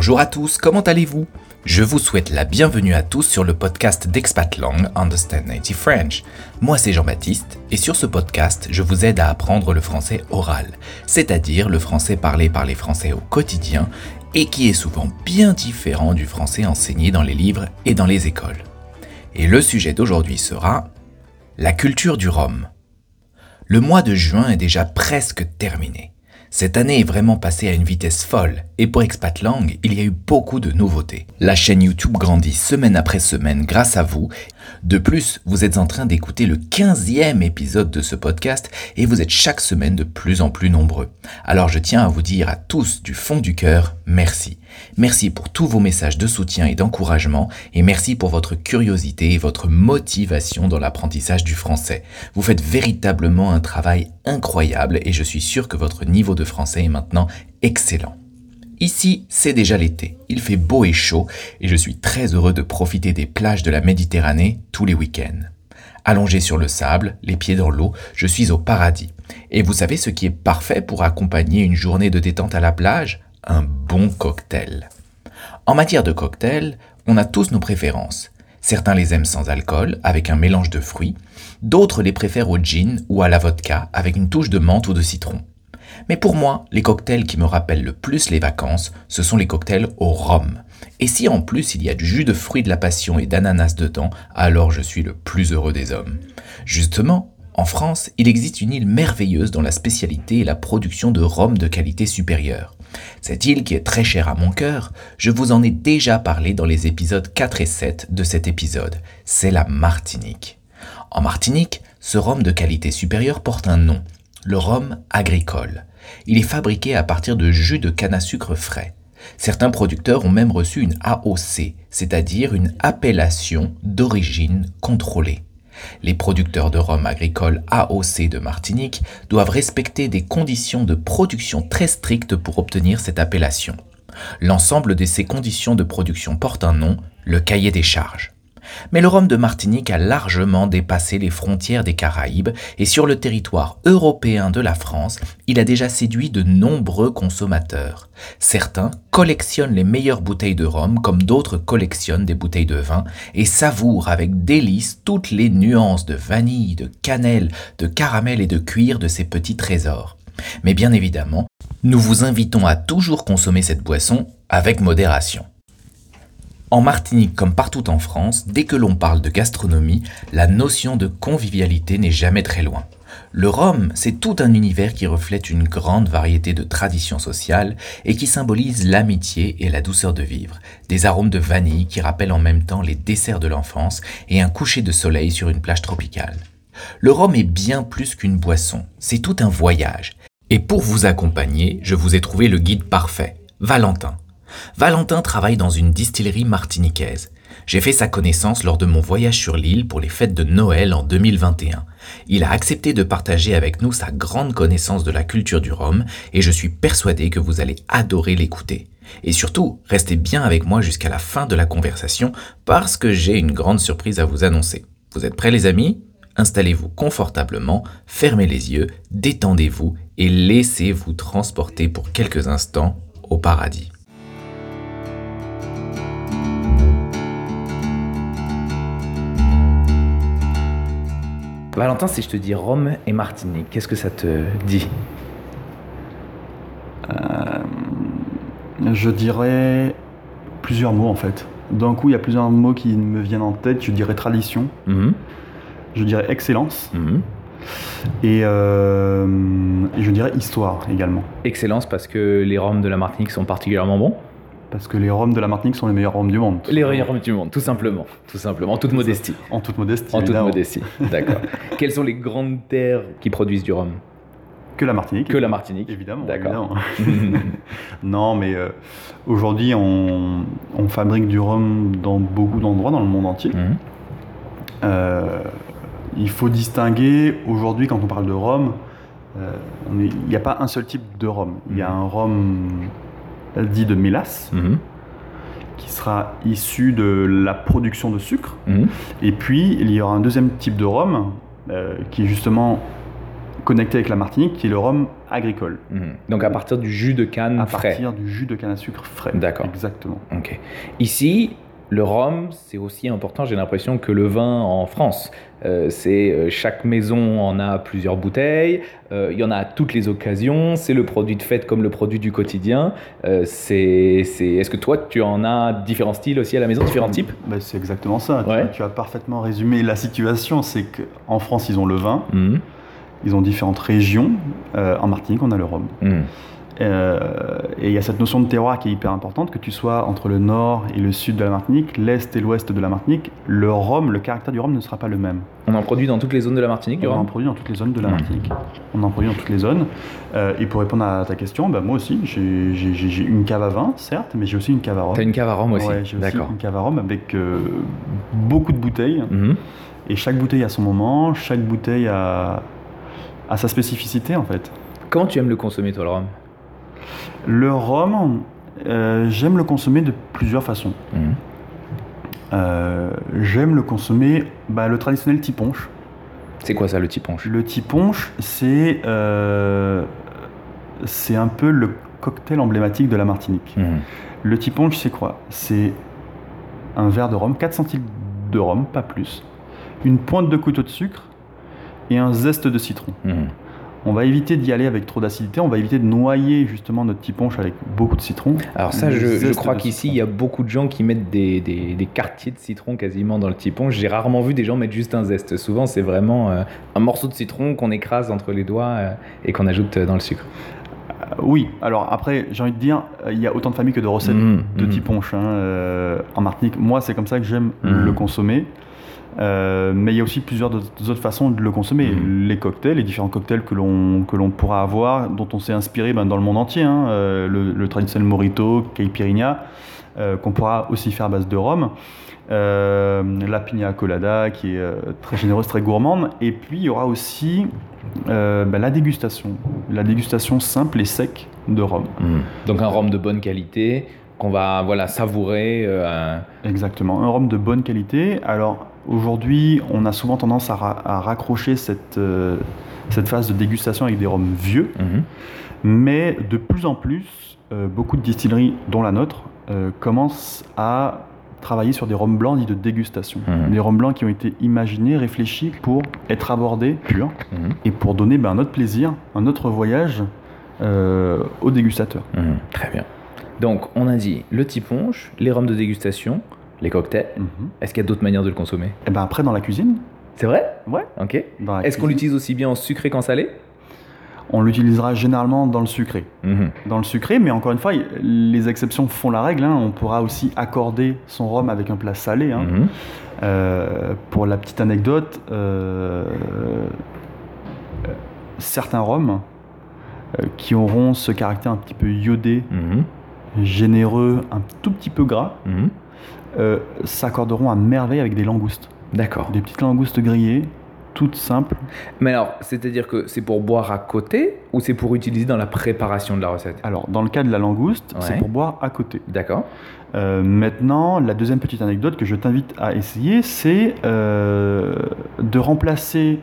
Bonjour à tous, comment allez-vous? Je vous souhaite la bienvenue à tous sur le podcast d'Expat Long Understand Native French. Moi c'est Jean-Baptiste et sur ce podcast, je vous aide à apprendre le français oral, c'est-à-dire le français parlé par les Français au quotidien et qui est souvent bien différent du français enseigné dans les livres et dans les écoles. Et le sujet d'aujourd'hui sera la culture du rhum. Le mois de juin est déjà presque terminé. Cette année est vraiment passée à une vitesse folle, et pour Expat Lang, il y a eu beaucoup de nouveautés. La chaîne YouTube grandit semaine après semaine grâce à vous. De plus, vous êtes en train d'écouter le 15e épisode de ce podcast, et vous êtes chaque semaine de plus en plus nombreux. Alors je tiens à vous dire à tous du fond du cœur, merci. Merci pour tous vos messages de soutien et d'encouragement et merci pour votre curiosité et votre motivation dans l'apprentissage du français. Vous faites véritablement un travail incroyable et je suis sûr que votre niveau de français est maintenant excellent. Ici, c'est déjà l'été. Il fait beau et chaud et je suis très heureux de profiter des plages de la Méditerranée tous les week-ends. Allongé sur le sable, les pieds dans l'eau, je suis au paradis. Et vous savez ce qui est parfait pour accompagner une journée de détente à la plage? Un bon cocktail. En matière de cocktail, on a tous nos préférences. Certains les aiment sans alcool, avec un mélange de fruits, d'autres les préfèrent au gin ou à la vodka, avec une touche de menthe ou de citron. Mais pour moi, les cocktails qui me rappellent le plus les vacances, ce sont les cocktails au rhum. Et si en plus il y a du jus de fruits de la passion et d'ananas dedans, alors je suis le plus heureux des hommes. Justement, en France, il existe une île merveilleuse dont la spécialité est la production de rhum de qualité supérieure. Cette île qui est très chère à mon cœur, je vous en ai déjà parlé dans les épisodes 4 et 7 de cet épisode. C'est la Martinique. En Martinique, ce rhum de qualité supérieure porte un nom, le rhum agricole. Il est fabriqué à partir de jus de canne à sucre frais. Certains producteurs ont même reçu une AOC, c'est-à-dire une appellation d'origine contrôlée. Les producteurs de rhum agricole AOC de Martinique doivent respecter des conditions de production très strictes pour obtenir cette appellation. L'ensemble de ces conditions de production porte un nom, le cahier des charges. Mais le rhum de Martinique a largement dépassé les frontières des Caraïbes et sur le territoire européen de la France, il a déjà séduit de nombreux consommateurs. Certains collectionnent les meilleures bouteilles de rhum comme d'autres collectionnent des bouteilles de vin et savourent avec délice toutes les nuances de vanille, de cannelle, de caramel et de cuir de ces petits trésors. Mais bien évidemment, nous vous invitons à toujours consommer cette boisson avec modération. En Martinique comme partout en France, dès que l'on parle de gastronomie, la notion de convivialité n'est jamais très loin. Le rhum, c'est tout un univers qui reflète une grande variété de traditions sociales et qui symbolise l'amitié et la douceur de vivre. Des arômes de vanille qui rappellent en même temps les desserts de l'enfance et un coucher de soleil sur une plage tropicale. Le rhum est bien plus qu'une boisson, c'est tout un voyage. Et pour vous accompagner, je vous ai trouvé le guide parfait, Valentin. Valentin travaille dans une distillerie martiniquaise. J'ai fait sa connaissance lors de mon voyage sur l'île pour les fêtes de Noël en 2021. Il a accepté de partager avec nous sa grande connaissance de la culture du rhum et je suis persuadé que vous allez adorer l'écouter. Et surtout, restez bien avec moi jusqu'à la fin de la conversation parce que j'ai une grande surprise à vous annoncer. Vous êtes prêts les amis? Installez-vous confortablement, fermez les yeux, détendez-vous et laissez-vous transporter pour quelques instants au paradis. Valentin, si je te dis Rome et Martinique, qu'est-ce que ça te dit euh, Je dirais plusieurs mots en fait. D'un coup, il y a plusieurs mots qui me viennent en tête. Je dirais tradition. Mhm. Je dirais excellence. Mhm. Euh, et, je dirais histoire également. Excellence parce que les Roms de la Martinique sont particulièrement bons parce que les Roms de la Martinique sont les meilleurs Roms du monde. Les meilleurs Roms du monde, tout simplement. Tout simplement, en toute modestie. En toute modestie. En toute modestie, d'accord. Quelles sont les grandes terres qui produisent du rhum? Que la Martinique. Que la Martinique. Évidemment. D'accord. non, mais euh, aujourd'hui, on, fabrique du rhum dans beaucoup d'endroits dans le monde entier. Mhm. Euh, il faut distinguer, aujourd'hui, quand on parle de rhum, euh, il n'y a pas un seul type de rhum. Il y a mhm. un rhum dit de mélasse, mhm. qui sera issu de la production de sucre. Mhm. Et puis, il y aura un deuxième type de rhum, euh, qui est justement connecté avec la Martinique, qui est le rhum agricole. Mhm. Donc à partir du jus de canne À frais. partir du jus de canne à sucre frais. D'accord. Exactement. Ok. Ici, le rhum, c'est aussi important, j'ai l'impression, que le vin en France. Euh, c'est euh, chaque maison en a plusieurs bouteilles, euh, il y en a à toutes les occasions, c'est le produit de fête comme le produit du quotidien. Euh, c'est, c'est... Est-ce que toi, tu en as différents styles aussi à la maison, différents types? Bah, c'est exactement ça. Tu- Ouais. Tu, as parfaitement résumé la situation. C'est qu'en France, ils ont le vin, Mhm. ils ont différentes régions. En Martinique, on a le rhum. Mhm. Euh, et il y a cette notion de terroir qui est hyper importante, que tu sois entre le nord et le sud de la Martinique, l'est et l'ouest de la Martinique, le rhum, le caractère du rhum ne sera pas le même. On en produit dans toutes les zones de la Martinique, du On en produit dans toutes les zones de la Mhm. Martinique. On en produit dans toutes les zones. Euh, et pour répondre à ta question, bah, moi aussi, j'ai une cave à vin, certes, mais j'ai aussi une cave à rhum. T'as une cave à rhum aussi Ouais, j'ai aussi D'accord. une cave à rhum avec euh, beaucoup de bouteilles. Mhm. Et chaque bouteille a son moment, chaque bouteille a, a sa spécificité en fait. Comment tu aimes le consommer, toi, le rhum? Le rhum, euh, j'aime le consommer de plusieurs façons. Mhm. Euh, j'aime le consommer, bah, le traditionnel tiponche. C'est quoi ça, le tiponche? Le tiponche, c'est euh, c'est un peu le cocktail emblématique de la Martinique. Mhm. Le tiponche, c'est quoi? C'est un verre de rhum, 4 centilitres de rhum, pas plus, une pointe de couteau de sucre et un zeste de citron. Mhm. On va éviter d'y aller avec trop d'acidité, on va éviter de noyer justement notre tiponche avec beaucoup de citron. Alors ça, je, crois qu'ici, il y a beaucoup de gens qui mettent des, des- des quartiers de citron quasiment dans le tipon. J'ai rarement vu des gens mettre juste un zeste. Souvent, c'est vraiment euh, un morceau de citron qu'on écrase entre les doigts euh, et qu'on ajoute euh, dans le sucre. Euh, oui, alors après, j'ai envie de dire, il y a autant de familles que de recettes Mhm, de mhm. tiponche hein, en Martinique. Moi, c'est comme ça que j'aime Mhm. le consommer. Euh, mais il y a aussi plusieurs autres façons de le consommer. Mhm. Les cocktails, les différents cocktails que l'on que l'on pourra avoir, dont on s'est inspiré ben, dans le monde entier. hein. Euh, le, le traditionnel Morito, Caipirinha, euh, qu'on pourra aussi faire à base de rhum. La pina colada qui est très généreuse, très gourmande. Et puis il y aura aussi ben, la dégustation, la dégustation simple et sec de rhum. Donc un rhum de bonne qualité qu'on va voilà savourer. Exactement, un rhum de bonne qualité. Alors aujourd'hui, on a souvent tendance à, ra- à raccrocher cette, euh, cette phase de dégustation avec des rhums vieux, mhm. mais de plus en plus, euh, beaucoup de distilleries, dont la nôtre, euh, commencent à travailler sur des rhums blancs dits de dégustation. Mhm. Des rhums blancs qui ont été imaginés, réfléchis pour être abordés purs Mhm. et pour donner ben, un autre plaisir, un autre voyage aux dégustateurs. Très bien. Donc on a dit le tiponche, les rhums de dégustation, les cocktails. Mhm. Est-ce qu'il y a d'autres manières de le consommer? Et ben après, dans la cuisine, C'est vrai? Ouais. Ok. Est-ce qu'on l'utilise aussi bien en sucré qu'en salé? On l'utilisera généralement dans le sucré. Mhm. dans le sucré, mais encore une fois, les exceptions font la règle. hein. On pourra aussi accorder son rhum avec un plat salé. hein. Mhm. Euh, pour la petite anecdote, euh, certains rhums euh, qui auront ce caractère un petit peu iodé, généreux, un tout petit peu gras. Euh, s'accorderont à merveille avec des langoustes. D'accord. Des petites langoustes grillées, toutes simples. Mais alors, c'est-à-dire que c'est pour boire à côté ou c'est pour utiliser dans la préparation de la recette? Alors, dans le cas de la langouste, c'est pour boire à côté. D'accord. Euh, maintenant, la deuxième petite anecdote que je t'invite à essayer, c'est euh, de remplacer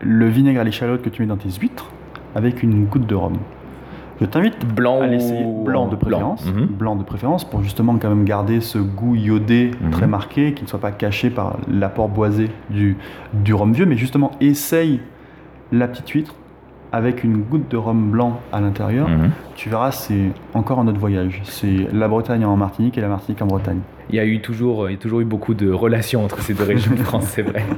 le vinaigre à l'échalote que tu mets dans tes huîtres avec une goutte de rhum. Je t'invite Blanc à l'essayer blanc de préférence, Mhm. blanc de préférence pour justement quand même garder ce goût iodé Mhm. très marqué, qui ne soit pas caché par l'apport boisé du, du rhum vieux, mais justement essaye la petite huître avec une goutte de rhum blanc à l'intérieur. Mhm. Tu verras, c'est encore un autre voyage. C'est la Bretagne en Martinique et la Martinique en Bretagne. Il y a eu toujours, il y a toujours eu beaucoup de relations entre ces deux régions de France, c'est vrai.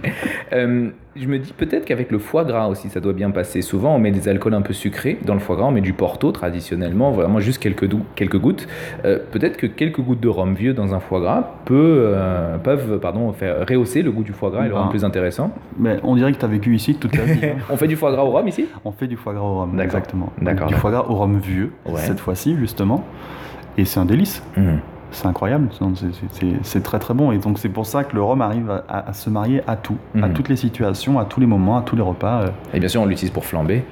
Euh, je me dis peut-être qu'avec le foie gras aussi, ça doit bien passer. Souvent, on met des alcools un peu sucrés dans le foie gras, on met du porto traditionnellement, vraiment juste quelques, quelques gouttes. Euh, peut-être que quelques gouttes de rhum vieux dans un foie gras peut, euh, peuvent pardon, faire rehausser le goût du foie gras et le rendre plus intéressant. Mais on dirait que tu as vécu ici toute ta vie. hein. On fait du foie gras au rhum ici? On fait du foie gras au rhum, exactement. D'accord, Du foie gras au rhum vieux, Ouais. cette fois-ci, justement. Et c'est un délice. Mhm. C'est incroyable. C'est- très très bon. Et donc c'est pour ça que le rhum arrive à, se marier à tout, à Mhm. toutes les situations, à tous les moments, à tous les repas, euh, Et bien sûr, on l'utilise pour flamber.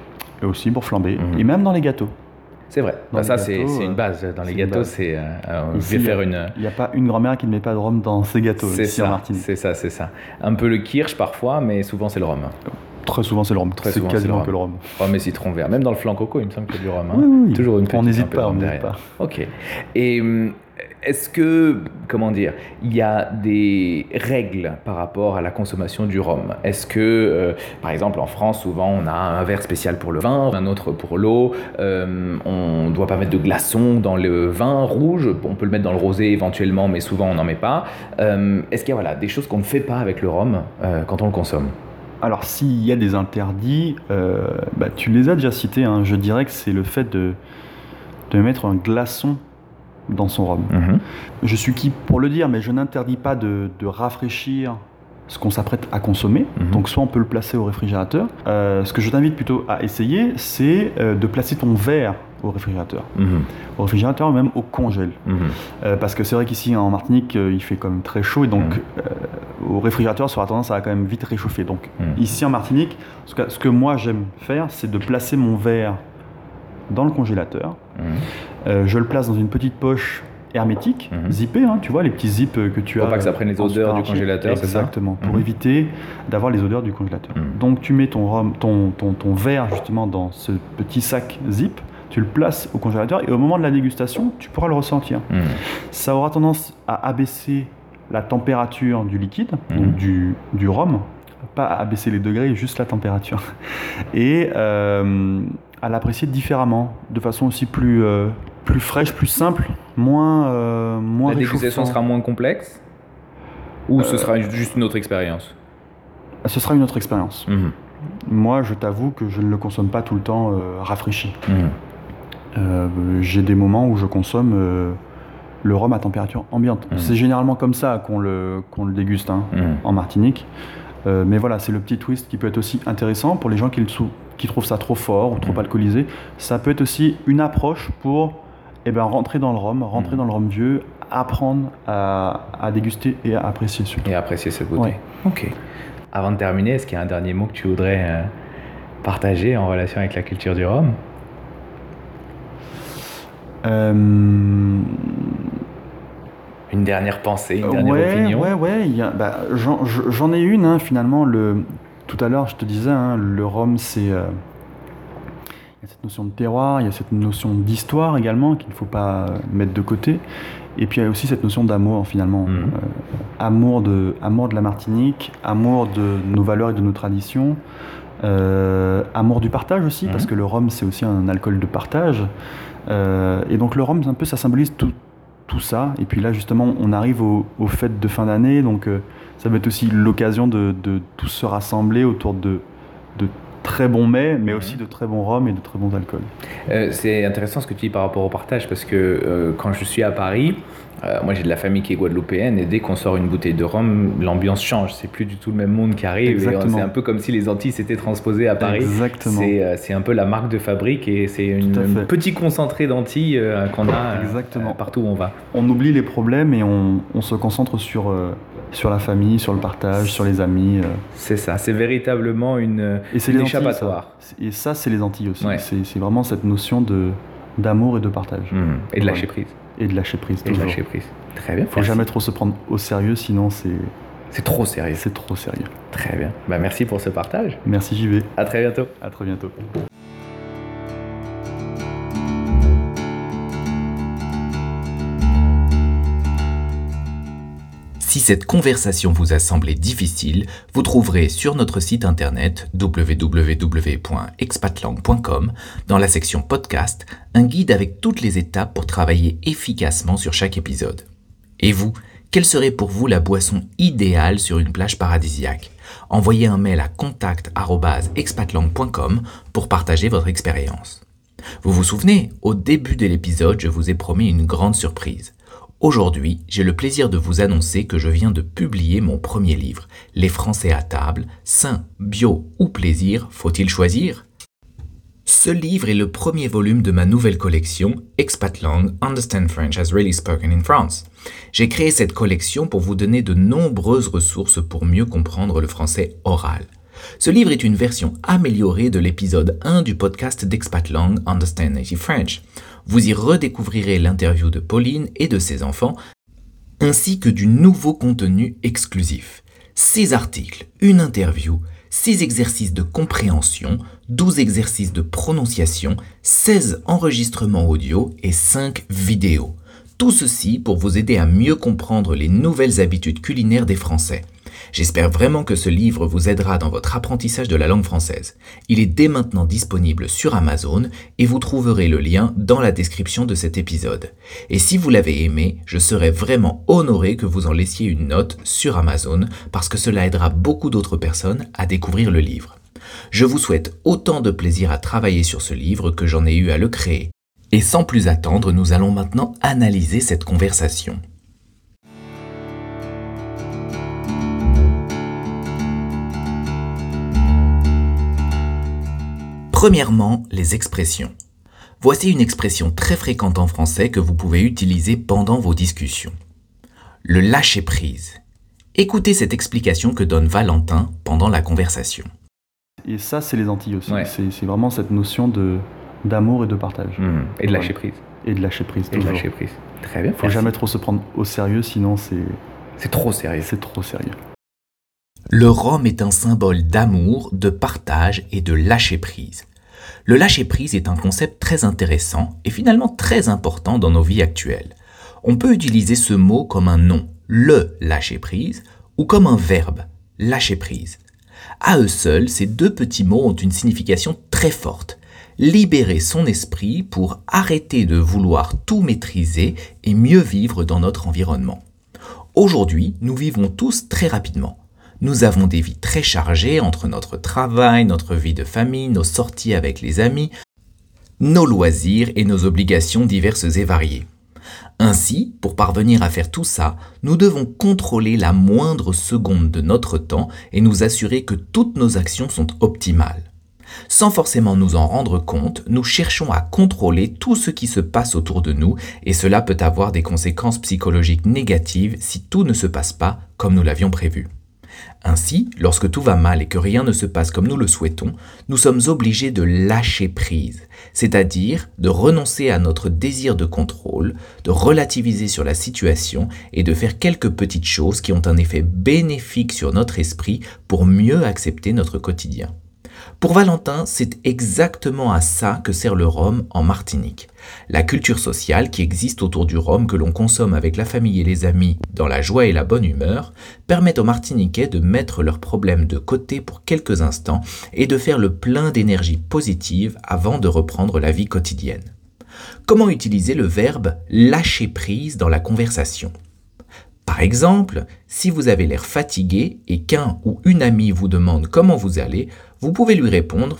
et aussi pour flamber. Mhm. Et même dans les gâteaux. C'est vrai. Bah, ça, c'est une euh, base. Dans les gâteaux, c'est. euh, euh, je vais faire une. Il n'y a pas une grand-mère qui ne met pas de rhum dans ses gâteaux C'est ça, c'est ça, c'est ça. Un peu le kirsch parfois, mais souvent c'est le rhum. Très souvent, c'est le rhum. Très c'est souvent, c'est le quasiment rhum. que le rhum. Rhum et citron vert. Même dans le flan coco, il me semble qu'il y a du rhum. hein. Oui, oui. Toujours une On petite, n'hésite un peu pas, on n'hésite pas. Ok. Et hum, est-ce que, comment dire, il y a des règles par rapport à la consommation du rhum? Est-ce que, euh, par exemple, en France, souvent, on a un verre spécial pour le vin, un autre pour l'eau. euh, on doit pas mettre de glaçons dans le vin rouge? On peut le mettre dans le rosé éventuellement, mais souvent, on n'en met pas. Euh, est-ce qu'il y a voilà, des choses qu'on ne fait pas avec le rhum euh, quand on le consomme? Alors, s'il y a des interdits, bah, tu les as déjà cités. hein. Je dirais que c'est le fait de mettre un glaçon dans son rhum. Mhm. Je suis qui pour le dire, mais je n'interdis pas de, de rafraîchir ce qu'on s'apprête à consommer. Mhm. Donc, soit on peut le placer au réfrigérateur. Euh, ce que je t'invite plutôt à essayer, c'est euh, de placer ton verre au réfrigérateur. Mhm. Au réfrigérateur, même au congèle. Euh, parce que c'est vrai qu'ici en Martinique, il fait quand même très chaud et donc au réfrigérateur, ça aura tendance à quand même vite réchauffer. Donc ici en Martinique, ce que, ce que moi j'aime faire, c'est de placer mon verre dans le congélateur. Euh, je le place dans une petite poche hermétique, Mhm. zippée, hein, tu vois, les petits zips euh, que tu Pour as. pas que ça prenne les odeurs du congélateur, c'est ça Exactement, pour Mhm. éviter d'avoir les odeurs du congélateur. Mhm. Donc tu mets ton, rhum, ton, ton, ton verre justement dans ce petit sac zip, tu le places au congélateur et au moment de la dégustation, tu pourras le ressentir Mhm. ça aura tendance à abaisser la température du liquide, donc du, du rhum, pas à abaisser les degrés, juste la température, et euh, à l'apprécier différemment, de façon aussi plus, euh, plus fraîche, plus simple, moins, euh, moins La dégustation sera moins complexe Ou ce Euh, sera juste une autre expérience? Ce sera une autre expérience. Mhm. Moi, je t'avoue que je ne le consomme pas tout le temps euh, rafraîchi. Euh, J'ai des moments où je consomme le rhum à température ambiante. Mhm. C'est généralement comme ça qu'on le, qu'on le déguste. hein. En Martinique. Euh, mais voilà, c'est le petit twist qui peut être aussi intéressant pour les gens qui, le sou- qui trouvent ça trop fort ou trop alcoolisé. Ça peut être aussi une approche pour eh ben, rentrer dans le rhum, rentrer Mhm. dans le rhum vieux, apprendre à, à déguster et à apprécier surtout. Et apprécier cette beauté. Ouais. Ok. Avant de terminer, est-ce qu'il y a un dernier mot que tu voudrais euh, partager en relation avec la culture du rhum? Euh, Une dernière pensée, une dernière ouais, opinion? ouais, ouais. il y a- bah, J'en j'en ai une, hein, finalement. Le, tout à l'heure, je te disais, hein, le rhum, c'est. euh, y a cette notion de terroir, il y a cette notion d'histoire également qu'il ne faut pas euh, mettre de côté. Et puis il y a aussi cette notion d'amour, finalement. Mhm. Euh, amour, de, amour de la Martinique, amour de nos valeurs et de nos traditions. euh, amour du partage aussi, Mhm. parce que le rhum, c'est aussi un alcool de partage. Euh, et donc le rhum, un peu, ça symbolise tout, tout ça. Et puis là, justement, on arrive aux, fêtes de fin d'année, donc ça va être aussi l'occasion de, de tous se rassembler autour de, de très bons mets, mais Mhm. aussi de très bons rhums et de très bons alcools. Euh, c'est intéressant ce que tu dis par rapport au partage parce que euh, quand je suis à Paris, euh, moi j'ai de la famille qui est guadeloupéenne et dès qu'on sort une bouteille de rhum, l'ambiance change. C'est plus du tout le même monde qui arrive. C'est un peu comme si les Antilles s'étaient transposées à Paris. Exactement. C'est un peu la marque de fabrique et c'est une- un petit concentré d'Antilles qu'on a Exactement. partout où on va. On oublie les problèmes et on, on se concentre sur, sur la famille, sur le partage, sur les amis. euh. C'est ça, c'est véritablement une, Et c'est une les Antilles, échappatoire. ça. Et ça, c'est les Antilles aussi. Ouais. C'est vraiment cette notion de d'amour et de partage. Mhm. Et de lâcher prise. Et de lâcher prise, Et de toujours. lâcher prise. Très bien. Faut Merci. jamais trop se prendre au sérieux, sinon c'est C'est trop sérieux. c'est trop sérieux. Très bien. Bah, merci pour ce partage. Merci JV, À très bientôt. à très bientôt. Si cette conversation vous a semblé difficile, vous trouverez sur notre site internet www.expatlang.com, dans la section podcast, un guide avec toutes les étapes pour travailler efficacement sur chaque épisode. Et vous, quelle serait pour vous la boisson idéale sur une plage paradisiaque? Envoyez un mail à contact@expatlang.com pour partager votre expérience. Vous vous souvenez, au début de l'épisode, je vous ai promis une grande surprise. Aujourd'hui, j'ai le plaisir de vous annoncer que je viens de publier mon premier livre, Les Français à table, sain, bio ou plaisir, faut-il choisir? Ce livre est le premier volume de ma nouvelle collection, Expat Lang, Understand French as Really Spoken in France. J'ai créé cette collection pour vous donner de nombreuses ressources pour mieux comprendre le français oral. Ce livre est une version améliorée de l'épisode 1 du podcast d'Expat Lang Understand Native French. Vous y redécouvrirez l'interview de Pauline et de ses enfants, ainsi que du nouveau contenu exclusif. Six articles, une interview, 6 exercices de compréhension, 12 exercices de prononciation, 16 enregistrements audio et 5 vidéos. Tout ceci pour vous aider à mieux comprendre les nouvelles habitudes culinaires des Français. J'espère vraiment que ce livre vous aidera dans votre apprentissage de la langue française. Il est dès maintenant disponible sur Amazon et vous trouverez le lien dans la description de cet épisode. Et si vous l'avez aimé, je serais vraiment honoré que vous en laissiez une note sur Amazon parce que cela aidera beaucoup d'autres personnes à découvrir le livre. Je vous souhaite autant de plaisir à travailler sur ce livre que j'en ai eu à le créer. Et sans plus attendre, nous allons maintenant analyser cette conversation. Premièrement, les expressions. Voici une expression très fréquente en français que vous pouvez utiliser pendant vos discussions. Le lâcher prise. Écoutez cette explication que donne Valentin pendant la conversation. Et ça, c'est les Antilles aussi. Ouais. C'est c'est vraiment cette notion de d'amour et de partage. Mhm. Et de lâcher Voilà. prise. Et de lâcher prise. Et de. Très bien. Faut merci. jamais trop se prendre au sérieux, sinon c'est C'est trop sérieux. c'est trop sérieux. Le rhum est un symbole d'amour, de partage et de lâcher prise. Le lâcher prise est un concept très intéressant et finalement très important dans nos vies actuelles. On peut utiliser ce mot comme un nom, le lâcher prise, ou comme un verbe, lâcher prise. À eux seuls, ces deux petits mots ont une signification très forte. Libérer son esprit pour arrêter de vouloir tout maîtriser et mieux vivre dans notre environnement. Aujourd'hui, nous vivons tous très rapidement. Nous avons des vies très chargées entre notre travail, notre vie de famille, nos sorties avec les amis, nos loisirs et nos obligations diverses et variées. Ainsi, pour parvenir à faire tout ça, nous devons contrôler la moindre seconde de notre temps et nous assurer que toutes nos actions sont optimales. Sans forcément nous en rendre compte, nous cherchons à contrôler tout ce qui se passe autour de nous et cela peut avoir des conséquences psychologiques négatives si tout ne se passe pas comme nous l'avions prévu. Ainsi, lorsque tout va mal et que rien ne se passe comme nous le souhaitons, nous sommes obligés de lâcher prise, c'est-à-dire de renoncer à notre désir de contrôle, de relativiser sur la situation et de faire quelques petites choses qui ont un effet bénéfique sur notre esprit pour mieux accepter notre quotidien. Pour Valentin, c'est exactement à ça que sert le rhum en Martinique. La culture sociale qui existe autour du rhum que l'on consomme avec la famille et les amis dans la joie et la bonne humeur permet aux Martiniquais de mettre leurs problèmes de côté pour quelques instants et de faire le plein d'énergie positive avant de reprendre la vie quotidienne. Comment utiliser le verbe lâcher prise dans la conversation? Par exemple, si vous avez l'air fatigué et qu'un ou une amie vous demande comment vous allez, vous pouvez lui répondre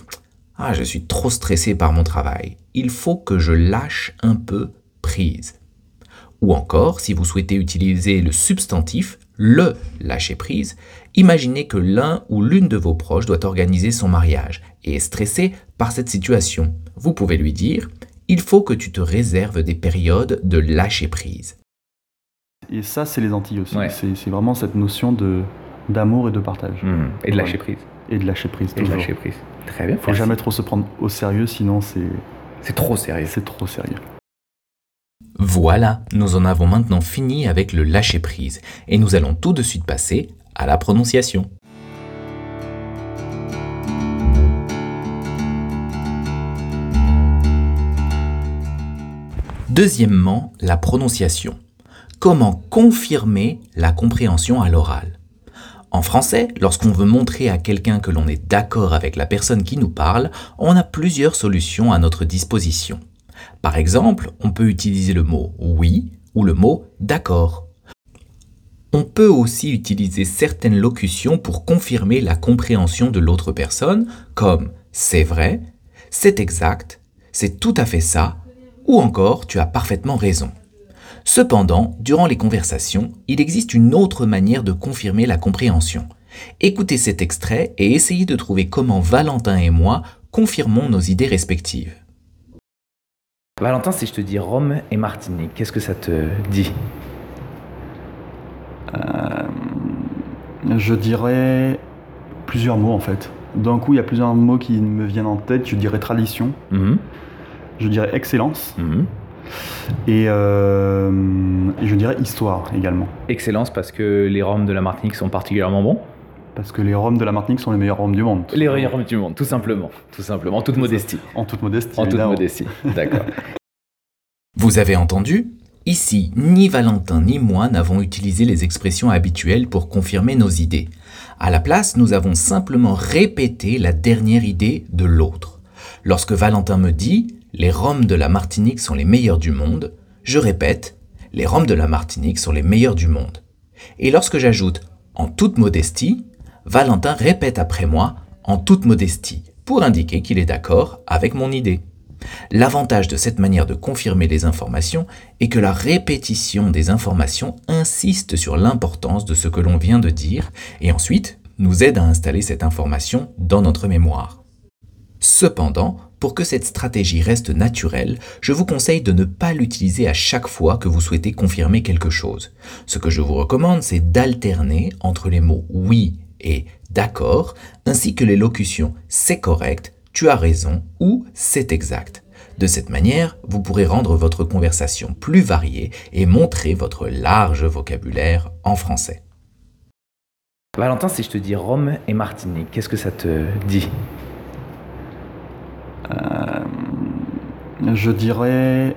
Ah, je suis trop stressé par mon travail. Il faut que je lâche un peu prise. Ou encore, si vous souhaitez utiliser le substantif le lâcher prise, imaginez que l'un ou l'une de vos proches doit organiser son mariage et est stressé par cette situation. Vous pouvez lui dire Il faut que tu te réserves des périodes de lâcher prise. Et ça, c'est les Antilles aussi. Ouais. C'est vraiment cette notion de d'amour et de partage. Mhm. Et de lâcher prise. Et de lâcher prise. Et de toujours. lâcher prise. Très bien. Faut merci. jamais trop se prendre au sérieux, sinon c'est C'est trop sérieux. c'est trop sérieux. Voilà, nous en avons maintenant fini avec le lâcher prise et nous allons tout de suite passer à la prononciation. Deuxièmement, la prononciation. Comment confirmer la compréhension à l'oral? En français, lorsqu'on veut montrer à quelqu'un que l'on est d'accord avec la personne qui nous parle, on a plusieurs solutions à notre disposition. Par exemple, on peut utiliser le mot oui ou le mot d'accord. On peut aussi utiliser certaines locutions pour confirmer la compréhension de l'autre personne, comme c'est vrai, c'est exact, c'est tout à fait ça, ou encore tu as parfaitement raison. Cependant, durant les conversations, il existe une autre manière de confirmer la compréhension. Écoutez cet extrait et essayez de trouver comment Valentin et moi confirmons nos idées respectives. Valentin, si je te dis Rome et Martinique, qu'est-ce que ça te dit? Je dirais plusieurs mots en fait. D'un coup, il y a plusieurs mots qui me viennent en tête. Je dirais tradition, Mhm. je dirais excellence Mhm. Et, euh, et je dirais histoire également. Excellence parce que les Roms de la Martinique sont particulièrement bons. Parce que les Roms de la Martinique sont les meilleurs Roms du monde. Les meilleurs Roms du monde, tout simplement. Tout simplement, en toute modestie. En toute modestie. En toute modestie, d'accord. Vous avez entendu? Ici, ni Valentin ni moi n'avons utilisé les expressions habituelles pour confirmer nos idées. À la place, nous avons simplement répété la dernière idée de l'autre. Lorsque Valentin me dit les Roms de la Martinique sont les meilleurs du monde, je répète les Roms de la Martinique sont les meilleurs du monde. Et lorsque j'ajoute en toute modestie, Valentin répète après moi en toute modestie pour indiquer qu'il est d'accord avec mon idée. L'avantage de cette manière de confirmer les informations est que la répétition des informations insiste sur l'importance de ce que l'on vient de dire et ensuite nous aide à installer cette information dans notre mémoire. Cependant, pour que cette stratégie reste naturelle, je vous conseille de ne pas l'utiliser à chaque fois que vous souhaitez confirmer quelque chose. Ce que je vous recommande, c'est d'alterner entre les mots oui et d'accord, ainsi que les locutions c'est correct, tu as raison ou c'est exact. De cette manière, vous pourrez rendre votre conversation plus variée et montrer votre large vocabulaire en français. Valentin, si je te dis Rome et Martinique, qu'est-ce que ça te dit? Je dirais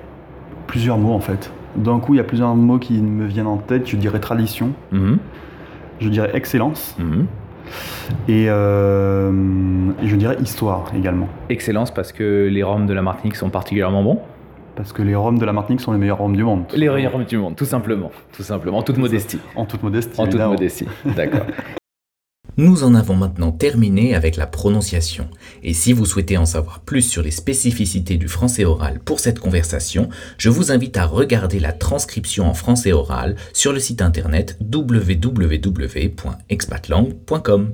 plusieurs mots en fait. D'un coup, il y a plusieurs mots qui me viennent en tête. Je dirais tradition. Mhm. Je dirais excellence. Mhm. Euh, et, je dirais histoire également. Excellence parce que les Roms de la Martinique sont particulièrement bons Parce que les Roms de la Martinique sont les meilleurs Roms du monde. Les meilleurs Roms du monde, tout simplement. Tout simplement, en toute modestie. En toute modestie. En toute modestie, d'accord. Nous en avons maintenant terminé avec la prononciation. Et si vous souhaitez en savoir plus sur les spécificités du français oral pour cette conversation, je vous invite à regarder la transcription en français oral sur le site internet www.expatlang.com.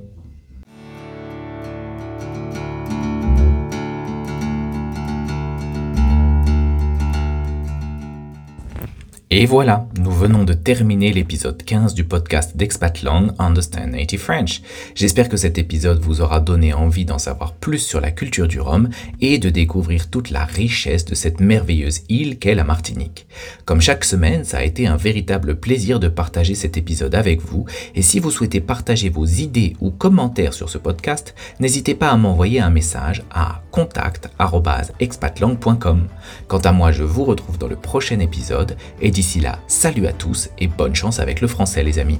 Et voilà, nous venons de terminer l'épisode 15 du podcast d'Expatlang Understand Native French. J'espère que cet épisode vous aura donné envie d'en savoir plus sur la culture du rhum et de découvrir toute la richesse de cette merveilleuse île qu'est la Martinique. Comme chaque semaine, ça a été un véritable plaisir de partager cet épisode avec vous et si vous souhaitez partager vos idées ou commentaires sur ce podcast, n'hésitez pas à m'envoyer un message à contact@expatlang.com. Quant à moi, je vous retrouve dans le prochain épisode et d'ici là, salut à tous et bonne chance avec le français les amis.